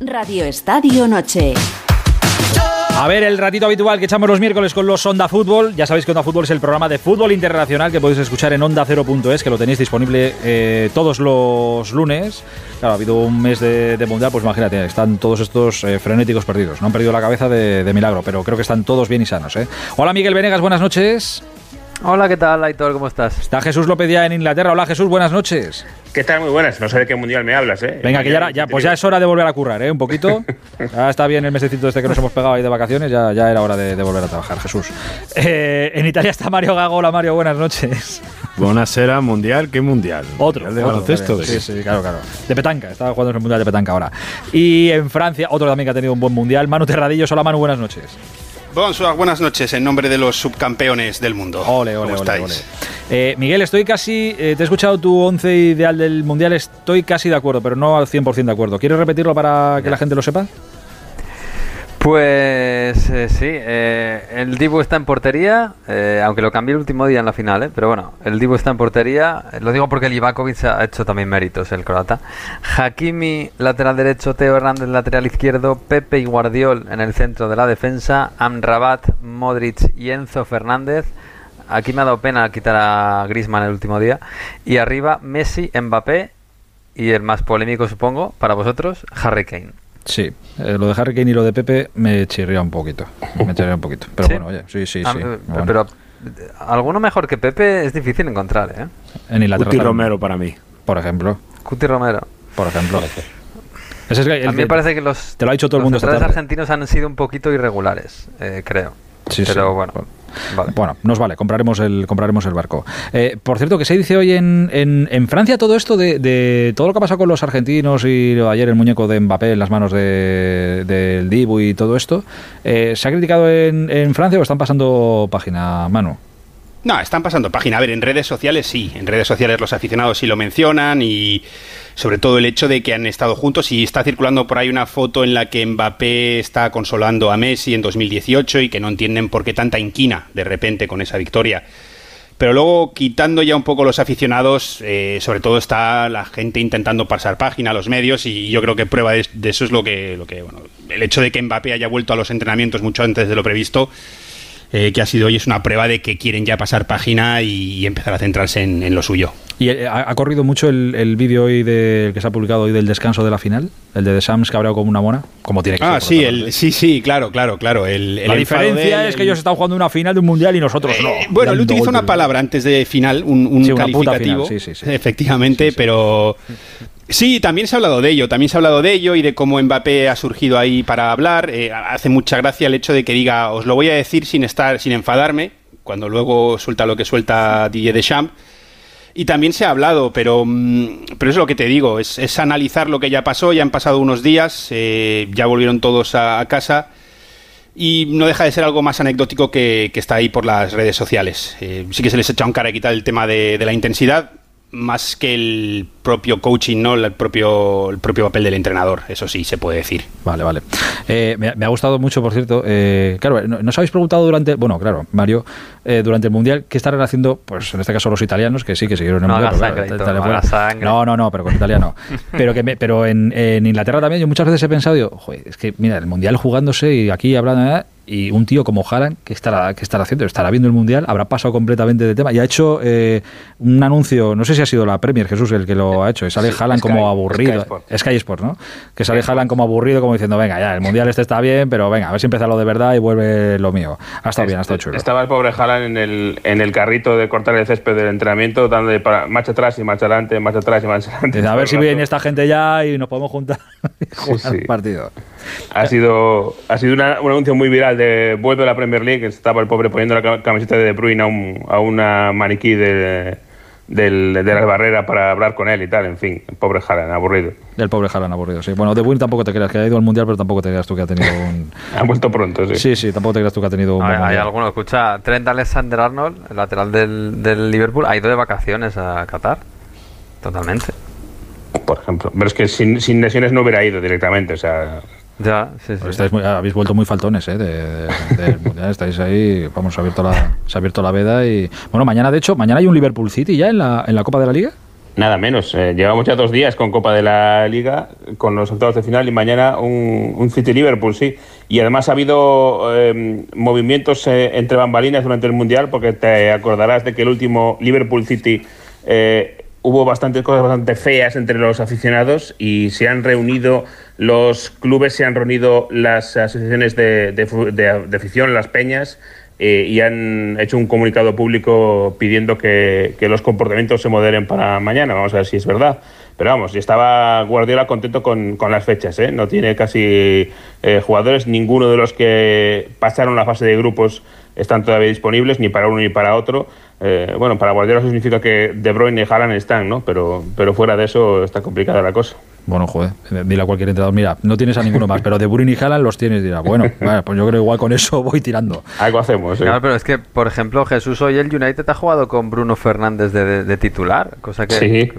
Radio Estadio Noche. A ver, el ratito habitual que echamos los miércoles con los Onda Fútbol. Ya sabéis que Onda Fútbol es el programa de fútbol internacional que podéis escuchar en onda0.es, que lo tenéis disponible eh, todos los lunes. Claro, ha habido un mes de, mundial, pues imagínate, están todos estos eh, frenéticos perdidos. No han perdido la cabeza de, milagro, pero creo que están todos bien y sanos. ¿eh? Hola Miguel Venegas, buenas noches. Hola, ¿qué tal, Aitor? ¿Cómo estás? Está Jesús López ya en Inglaterra. Hola, Jesús, buenas noches. ¿Qué tal? Muy buenas. No sé de qué mundial me hablas, ¿eh? Venga, que ya, ya, pues ya es hora de volver a currar, ¿eh? Un poquito. Ya está bien el mesecito este que nos hemos pegado ahí de vacaciones, ya, ya era hora de, volver a trabajar, Jesús. Eh, en Italia está Mario Gago. Hola, Mario, buenas noches. Buenasera, mundial, ¿qué mundial? Otro. de baloncesto. Sí, sí, claro, claro. De petanca, estaba jugando en el mundial de petanca ahora. Y en Francia, otro también que ha tenido un buen mundial, Manu Terradillos. Hola, Manu, buenas noches buenas noches en nombre de los subcampeones del mundo. Ole, ole, ole, eh, Miguel, estoy casi. Eh, te he escuchado tu once ideal del mundial, estoy casi de acuerdo, pero no al 100% de acuerdo. ¿Quieres repetirlo para que la gente lo sepa? Pues eh, sí, eh, el Dibu está en portería, eh, aunque lo cambié el último día en la final, pero bueno, el Dibu está en portería, lo digo porque el Ivakovic ha hecho también méritos, el croata. Hakimi, lateral derecho, Teo Hernández, lateral izquierdo, Pepe y Guardiol en el centro de la defensa, Amrabat, Modric y Enzo Fernández. Aquí me ha dado pena quitar a Griezmann el último día. Y arriba, Messi, Mbappé y el más polémico, supongo, para vosotros, Harry Kane. Sí, eh, lo de Harry Kane y lo de Pepe me chirría un poquito. Me chirría un poquito. Pero bueno, oye, sí, sí, ah, sí. Pero alguno mejor que Pepe es difícil encontrar, ¿eh? En Inglaterra. Cuti Romero para mí. Por ejemplo. Cuti Romero. Por ejemplo. a mí me parece que los, te lo ha dicho todo el mundo los argentinos han sido un poquito irregulares, eh, creo. Sí, pero bueno. Bueno, nos vale, compraremos el, compraremos el barco. Eh, por cierto, que se dice hoy en, en, Francia todo esto de, todo lo que ha pasado con los argentinos y ayer el muñeco de Mbappé en las manos del de, Dibu y todo esto, eh, ¿se ha criticado en, en Francia o están pasando página, Manu? No, están pasando página. A ver, en redes sociales sí. En redes sociales los aficionados sí lo mencionan y sobre todo el hecho de que han estado juntos y está circulando por ahí una foto en la que Mbappé está consolando a Messi en 2018 y que no entienden por qué tanta inquina de repente con esa victoria. Pero luego, quitando ya un poco los aficionados, eh, sobre todo está la gente intentando pasar página, los medios, y yo creo que prueba de, eso es lo que, lo que bueno, el hecho de que Mbappé haya vuelto a los entrenamientos mucho antes de lo previsto, eh, que ha sido hoy es una prueba de que quieren ya pasar página y, empezar a centrarse en, lo suyo. ¿Y eh, ha, corrido mucho el, vídeo hoy de, que se ha publicado hoy del descanso de la final? El de The Sams cabreado como una mona, como tiene que ah, sí, el, sí, sí, claro, claro, claro. la diferencia es que ellos están jugando una final de un mundial y nosotros no. Eh, bueno, él utiliza una palabra antes de final, un, un calificativo, sí, sí, efectivamente, pero Sí, también se ha hablado de ello, también se ha hablado de ello y de cómo Mbappé ha surgido ahí para hablar. Eh, hace mucha gracia el hecho de que diga, os lo voy a decir sin estar, sin enfadarme, cuando luego suelta lo que suelta Didier Deschamps. Y también se ha hablado, pero, mm, pero es lo que te digo, es, analizar lo que ya pasó, ya han pasado unos días, eh, ya volvieron todos a, casa y no deja de ser algo más anecdótico que, está ahí por las redes sociales. Eh, sí que se les echa un cara quitar el tema de la intensidad, más que el propio coaching, ¿no? El propio, el propio papel del entrenador, eso sí se puede decir. Vale, vale. Eh, me, ha gustado mucho, por cierto. Eh, claro, nos habéis preguntado durante, bueno, claro, Mario, eh, durante el Mundial, ¿qué estarán haciendo? Pues en este caso los italianos, que sí, que siguieron en el Mundial. no, no, no, pero con italiano. pero que pero en, Inglaterra también, yo muchas veces he pensado, digo, es que mira, el Mundial jugándose y aquí hablando y un tío como Haaland, ¿qué estará, qué estará haciendo? ¿Estará viendo el Mundial? ¿Habrá pasado completamente de tema? Y ha hecho eh, un anuncio, no sé si ha sido la Premier, Jesús, el que lo ha hecho, y sale Haaland como aburrido. Sky Sport. ¿no? Que sale Haaland como aburrido, como diciendo, venga, ya, el Mundial este está bien, pero venga, a ver si empieza lo de verdad y vuelve lo mío. Ha estado bien, ha estado chulo. Estaba el pobre Haaland en el, en el carrito de cortar el césped del entrenamiento, dándole para marcha atrás y marcha adelante, marcha atrás y marcha adelante. A ver si viene esta gente ya y nos podemos juntar y jugar partido. Ha sido, ha sido un anuncio muy viral de vuelve a la Premier League, estaba el pobre poniendo la camiseta de De Bruyne a, un, a una maniquí de, de la barrera para hablar con él y tal, en fin, el pobre Haaland, aburrido. El pobre Haaland, aburrido, sí. Bueno, De Bruyne tampoco te creas, que ha ido al Mundial, pero tampoco te creas tú que ha tenido un... ha vuelto pronto, sí. Sí, sí, tampoco te creas tú que ha tenido un... hay alguno, escucha, Trent Alexander-Arnold, el lateral del, del Liverpool, ha ido de vacaciones a Qatar, totalmente. Por ejemplo, pero es que sin, sin lesiones no hubiera ido directamente, o sea... Ya, sí, sí. habéis vuelto muy faltones, ¿eh? De, estáis ahí, vamos, se ha, abierto la, se ha abierto la veda y... Bueno, mañana, de hecho, mañana hay un Liverpool City ya en la, en la Copa de la Liga. Nada menos. Eh, llevamos ya dos días con Copa de la Liga, con los octavos de final y mañana un, City-Liverpool, sí. Y además ha habido em, movimientos eh, entre bambalinas durante el Mundial, porque te acordarás de que el último Liverpool-City eh, hubo bastantes cosas bastante feas entre los aficionados y se han reunido los clubes, se han reunido las asociaciones de, de afición, las peñas, eh, y han hecho un comunicado público pidiendo que, los comportamientos se moderen para mañana. Vamos a ver si es verdad. Pero vamos, estaba Guardiola contento con, las fechas. ¿eh? No tiene casi eh, jugadores. Ninguno de los que pasaron la fase de grupos están todavía disponibles, ni para uno ni para otro. bueno, para Guardiola eso significa que De Bruyne y Haaland están, ¿no? Pero, pero fuera de eso está complicada la cosa. Bueno, joder, dile a cualquier entrenador, mira, no tienes a ninguno más, pero de Burin y Haaland los tienes. Dirá, bueno, pues yo creo igual con eso voy tirando. Algo hacemos. Claro, pero es que, por ejemplo, Jesús hoy el United ha jugado con Bruno Fernández de, titular, cosa que,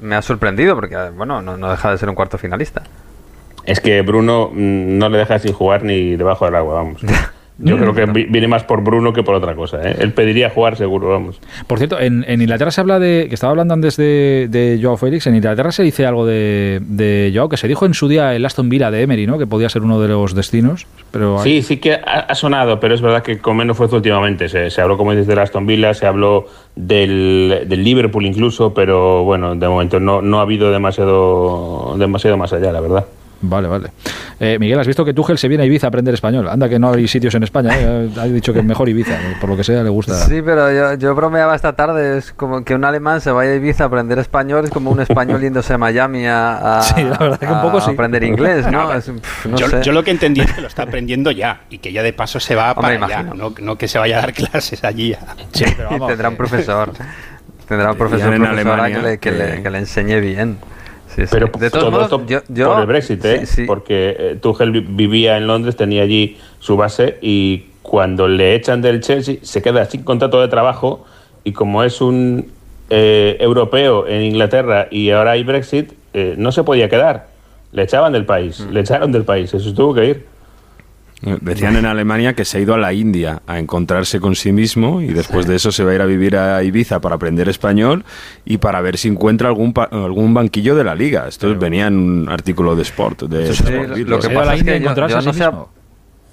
me, ha sorprendido porque, bueno, no, no deja de ser un cuarto finalista. Es que Bruno mm, no le deja sin jugar ni debajo del agua, vamos. Yo creo que viene más por Bruno que por otra cosa. ¿eh? Él pediría jugar seguro, vamos. Por cierto, en, Inglaterra se habla de, que estaba hablando antes de, de Joao Félix, en Inglaterra se dice algo de, de Joao, que se dijo en su día el Aston Villa de Emery, ¿no? que podía ser uno de los destinos. Pero Sí, sí que ha, sonado, pero es verdad que con menos fuerza últimamente. Se, se habló, como dices, del Aston Villa, se habló del, del, Liverpool incluso, pero bueno, de momento no, no ha habido demasiado, demasiado más allá, la verdad. Vale, vale. Eh, Miguel, has visto que Tuchel se viene a Ibiza a aprender español. Anda que no hay sitios en España. ¿eh? Ha dicho que es mejor Ibiza, por lo que sea le gusta. Sí, pero yo, yo bromeaba esta tarde. Es como que un alemán se vaya a Ibiza a aprender español. Es como un español yéndose a Miami a, aprender inglés, ¿no? yo, lo que entendí es que lo está aprendiendo ya y que ya de paso se va para allá. No, que se vaya a dar clases allí. Sí, tendrá un profesor. Tendrá un profesor en Alemania, que, le, que le enseñe bien. Pero de todos modos, por el Brexit, ¿eh? porque eh, Tuchel vivía en Londres, tenía allí su base y cuando le echan del Chelsea se queda sin contrato de trabajo y como es un eh, europeo en Inglaterra y ahora hay Brexit, no se podía quedar. Le echaban del país, mm. le echaron del país, eso tuvo que ir. Decían en Alemania que se ha ido a la India a encontrarse con sí mismo y después de eso se va a ir a vivir a Ibiza para aprender español y para ver si encuentra algún algún banquillo de la liga. Esto venía en un artículo de Sport. De lo, que pasa es que yo, no sé...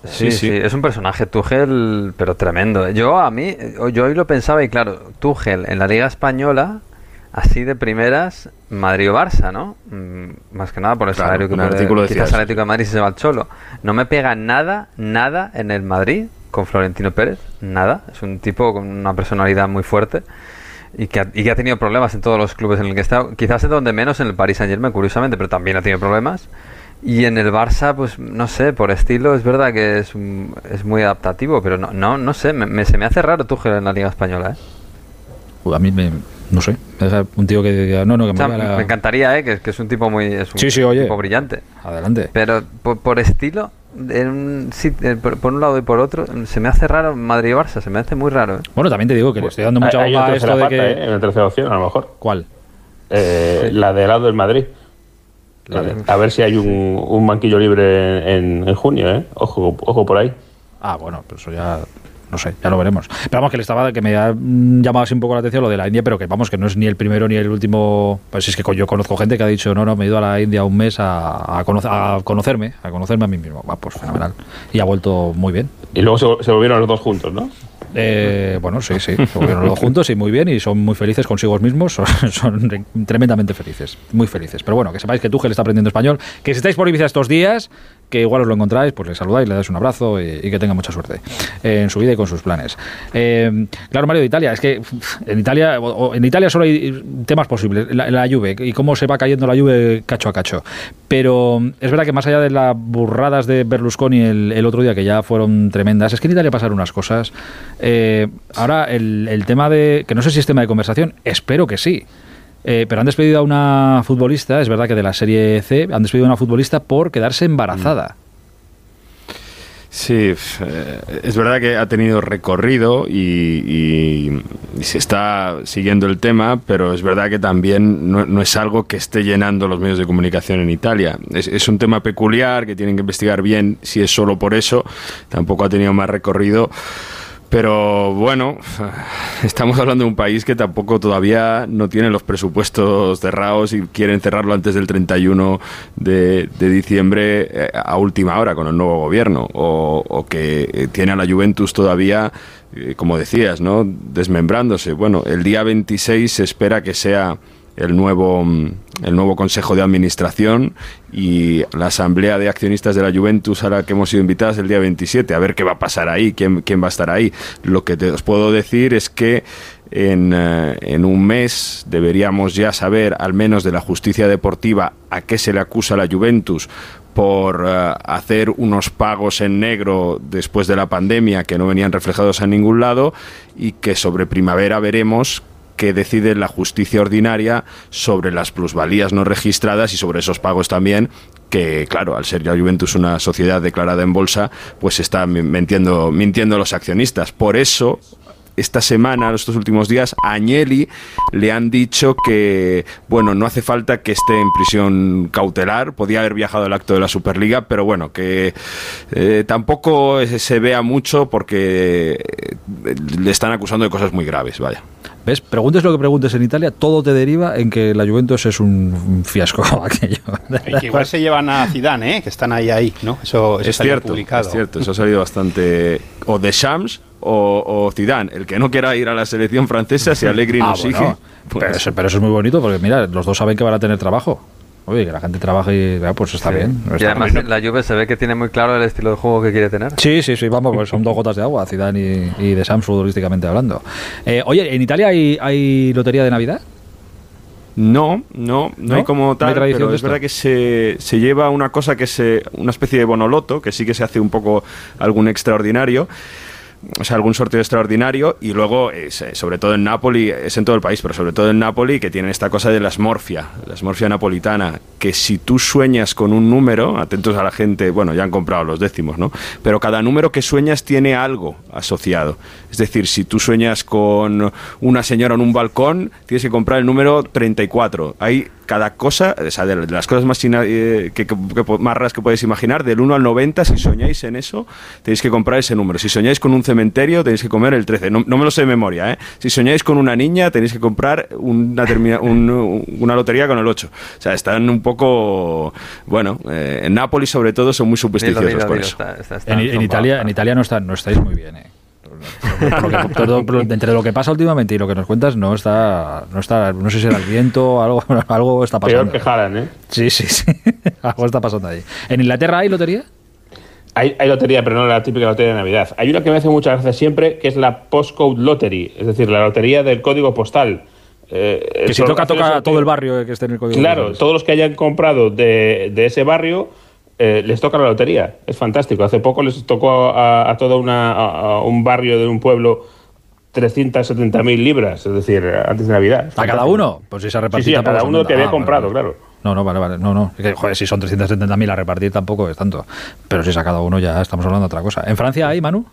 Sí, sí, es un personaje Tuchel, pero tremendo. Yo a mí, yo hoy lo pensaba y claro, Tuchel en la Liga Española así de primeras, Madrid o Barça, ¿no? Mm, más que nada por el salario que puede, quizás el Atlético de Madrid se va al Cholo. No me pega nada, nada en el Madrid con Florentino Pérez, nada. Es un tipo con una personalidad muy fuerte y que, ha, y que ha tenido problemas en todos los clubes en el que está. Quizás es donde menos en el Paris Saint Germain, curiosamente, pero también ha tenido problemas. Y en el Barça, pues no sé, por estilo es verdad que es, es muy adaptativo, pero no, no, no sé, me, se me hace raro Tuchel en la Liga Española, ¿eh? A mí me, no sé, un tío que no, no, que me, encantaría, ¿eh? que, es un tipo muy es un tipo brillante. Adelante. Pero por, estilo, en un, eh, por, un lado y por otro, se me hace raro Madrid y Barça, se me hace muy raro. ¿eh? Bueno, también te digo que le estoy dando mucha bomba a esto de que... ¿eh? En la tercera opción, a lo mejor. ¿Cuál? La de lado del Madrid. A ver si hay un, un banquillo libre en, en, junio, ¿eh? Ojo, ojo por ahí. Ah, bueno, pero eso ya no sé, ya lo veremos. Pero vamos, que le estaba, que me ha mm, llamado así un poco la atención lo de la India, pero que vamos, que no es ni el primero ni el último. Pues es que yo conozco gente que ha dicho, no, no, me he ido a la India un mes a, a, conocerme, a conocerme a mí mismo. Va, pues fenomenal. Y ha vuelto muy bien. Y luego se, se volvieron los dos juntos, ¿no? Eh, bueno, sí, sí, los juntos y muy bien y son muy felices consigo mismos, son, tremendamente felices, muy felices. Pero bueno, que sepáis que Tuchel está aprendiendo español, que si estáis por Ibiza estos días, que igual os lo encontráis, pues le saludáis, le dais un abrazo y, que tenga mucha suerte en su vida y con sus planes. Eh, claro, Mario, de Italia, es que en Italia, en Italia solo hay temas posibles, la, lluvia y cómo se va cayendo la lluvia cacho a cacho. Pero es verdad que más allá de las burradas de Berlusconi el, el otro día, que ya fueron tremendas, es que en Italia pasaron unas cosas eh, ahora, el, tema de. que no sé si es tema de conversación, espero que sí. Eh, pero han despedido a una futbolista, es verdad que de la Serie C, han despedido a una futbolista por quedarse embarazada. Sí, eh, es verdad que ha tenido recorrido y, se está siguiendo el tema, pero es verdad que también no, es algo que esté llenando los medios de comunicación en Italia. Es, es, un tema peculiar que tienen que investigar bien si es solo por eso. Tampoco ha tenido más recorrido Pero bueno, estamos hablando de un país que tampoco todavía no tiene los presupuestos cerrados y quieren cerrarlo antes del 31 de, diciembre eh, a última hora con el nuevo gobierno. O, que eh, tiene a la Juventus todavía, eh, como decías, ¿no? desmembrándose. Bueno, el día 26 se espera que sea el nuevo, mm, el nuevo Consejo de Administración y la Asamblea de Accionistas de la Juventus a la que hemos sido invitados el día 27. A ver qué va a pasar ahí, quién, quién va a estar ahí. Lo que te, os puedo decir es que en, eh, en, un mes deberíamos ya saber, al menos de la justicia deportiva, a qué se le acusa a la Juventus por eh, hacer unos pagos en negro después de la pandemia que no venían reflejados a ningún lado y que sobre primavera veremos que decide la justicia ordinaria sobre las plusvalías no registradas y sobre esos pagos también que claro, al ser ya Juventus una sociedad declarada en bolsa, pues está mintiendo, mintiendo los accionistas. Por eso, esta semana, estos últimos días, a Agnelli le han dicho que, bueno, no hace falta que esté en prisión cautelar, podía haber viajado al acto de la Superliga, pero bueno, que eh, tampoco se vea mucho porque eh, le están acusando de cosas muy graves, vaya. ¿Ves? Preguntes lo que preguntes en Italia, todo te deriva en que la Juventus es un fiasco aquello. que igual se llevan a Zidane, ¿eh? que están ahí, ahí, ¿no? Eso, es cierto, publicado. es cierto, eso ha salido bastante... O de Shams o, o, Zidane. El que no quiera ir a la selección francesa, si Allegri ah, no sigue... Pues pero, eso, pero eso es muy bonito porque, mira, los dos saben que van a tener trabajo. Oye, que la gente trabaje y vea, pues está bien. y además la Juve se ve que tiene muy claro el estilo de juego que quiere tener. Sí, sí, sí, vamos, pues son dos gotas de agua, Zidane y, de Sams futbolísticamente hablando. Eh, oye, ¿en Italia hay, hay lotería de Navidad? No, no, no, hay como tal, pero es verdad que se, se, lleva una cosa que es una especie de bonoloto, que sí que se hace un poco algún extraordinario o sea, algún sorteo extraordinario y luego, eh, sobre todo en Nápoli, es en todo el país, pero sobre todo en Nápoli, que tienen esta cosa de la smorfia, la smorfia napolitana, que si tú sueñas con un número, atentos a la gente, bueno, ya han comprado los décimos, ¿no? Pero cada número que sueñas tiene algo asociado. Es decir, si tú sueñas con una señora en un balcón, tienes que comprar el número 34. Hay cada cosa, o sea, de las cosas más, eh, que, más raras que podéis imaginar, del 1 al 90, si soñáis en eso, tenéis que comprar ese número. Si soñáis con un cementerio, tenéis que comer el 13. No, me lo sé de memoria, ¿eh? Si soñáis con una niña, tenéis que comprar una, una lotería con el 8. O sea, están un poco, bueno, eh, en Nápoles sobre todo son muy supersticiosos con eso. en, Italia, en Italia no, está, no estáis muy bien, ¿eh? Entre lo que pasa últimamente y lo que nos cuentas no está no está no sé si era el viento algo algo está pasando peor que Jalan ¿eh? sí sí sí algo está pasando ahí en Inglaterra hay lotería hay, hay, lotería, pero no la típica lotería de Navidad. Hay una que me hace mucha gracia siempre, que es la Postcode Lottery, es decir, la lotería del código postal. Eh, que si toca, toca todo el barrio que esté en el código Claro, todos los que hayan comprado de, de ese barrio eh, les toca la lotería. Es fantástico. Hace poco les tocó a, todo una, un barrio de un pueblo 370.000 libras, es decir, antes de Navidad. ¿A cada uno? Pues si se ha Sí, a cada uno que había ah, comprado, claro. No, no, vale, vale. No, no. joder, si son 370.000 a repartir tampoco es tanto. Pero si es a cada uno ya estamos hablando de otra cosa. ¿En Francia hay, Manu?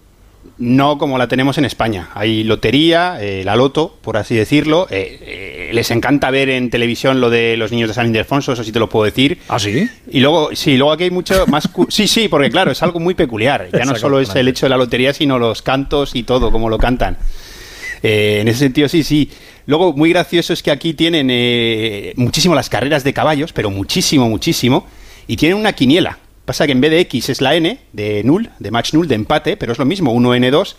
No como la tenemos en España. Hay lotería, eh, la loto, por así decirlo. Eh, eh, les encanta ver en televisión lo de los niños de San Ildefonso, eso sí te lo puedo decir. ¿Ah, sí? Y luego, sí, luego aquí hay mucho más... sí, sí, porque claro, es algo muy peculiar. Ya no solo es el hecho de la lotería, sino los cantos y todo, como lo cantan. en ese sentido, sí, sí. Luego, muy gracioso es que aquí tienen muchísimo las carreras de caballos, pero muchísimo, muchísimo. Y tienen una quiniela Pasa que en vez de X es la N, de null, de match null, de empate, pero es lo mismo, 1N2,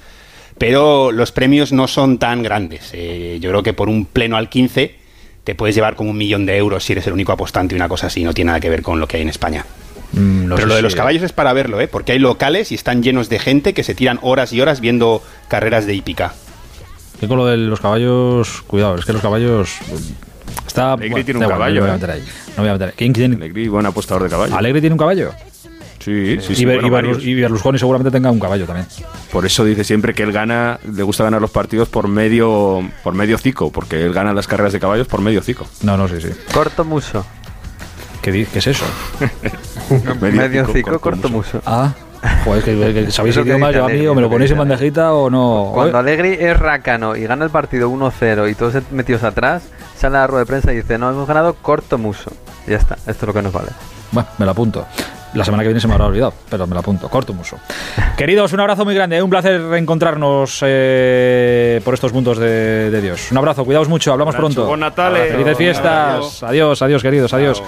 pero los premios no son tan grandes. Eh, yo creo que por un pleno al 15 te puedes llevar como un millón de euros si eres el único apostante y una cosa así, no tiene nada que ver con lo que hay en España. Mm, pero lo de los caballos es para verlo, ¿eh? porque hay locales y están llenos de gente que se tiran horas y horas viendo carreras de hípica. Y con lo de los caballos, cuidado, es que los caballos Está, Alegri tiene un caballo. no, voy a meter ahí. no voy a meter ahí. ¿Quién tiene? Alegri, buen apostador de caballo. ¿Alegri tiene un caballo? Sí, sí, sí. Y, Berlusconi seguramente tenga un caballo también. Por eso dice siempre que él gana, le gusta ganar los partidos por medio por medio cico, porque él gana las carreras de caballos por medio cico. No, no, sí, sí. Corto muso. ¿Qué, qué es eso? medio, cico, corto, muso. Ah. Joder, que, sabéis idiomas, yo a mí o me lo ponéis en bandejita o no. Cuando Alegri es rácano y gana el partido 1-0 y todos metidos atrás, sale a la rueda de prensa y dice, no, hemos ganado corto muso. ya está, esto es lo que nos vale. Bueno, me lo apunto. La semana que viene se me habrá olvidado, pero me lo apunto. Corto muso. Queridos, un abrazo muy grande. Un placer reencontrarnos eh, por estos puntos de, Dios. Un abrazo, cuidaos mucho. Hablamos pronto. Buen Natal. Felices fiestas. Adiós, adiós, queridos. Adiós.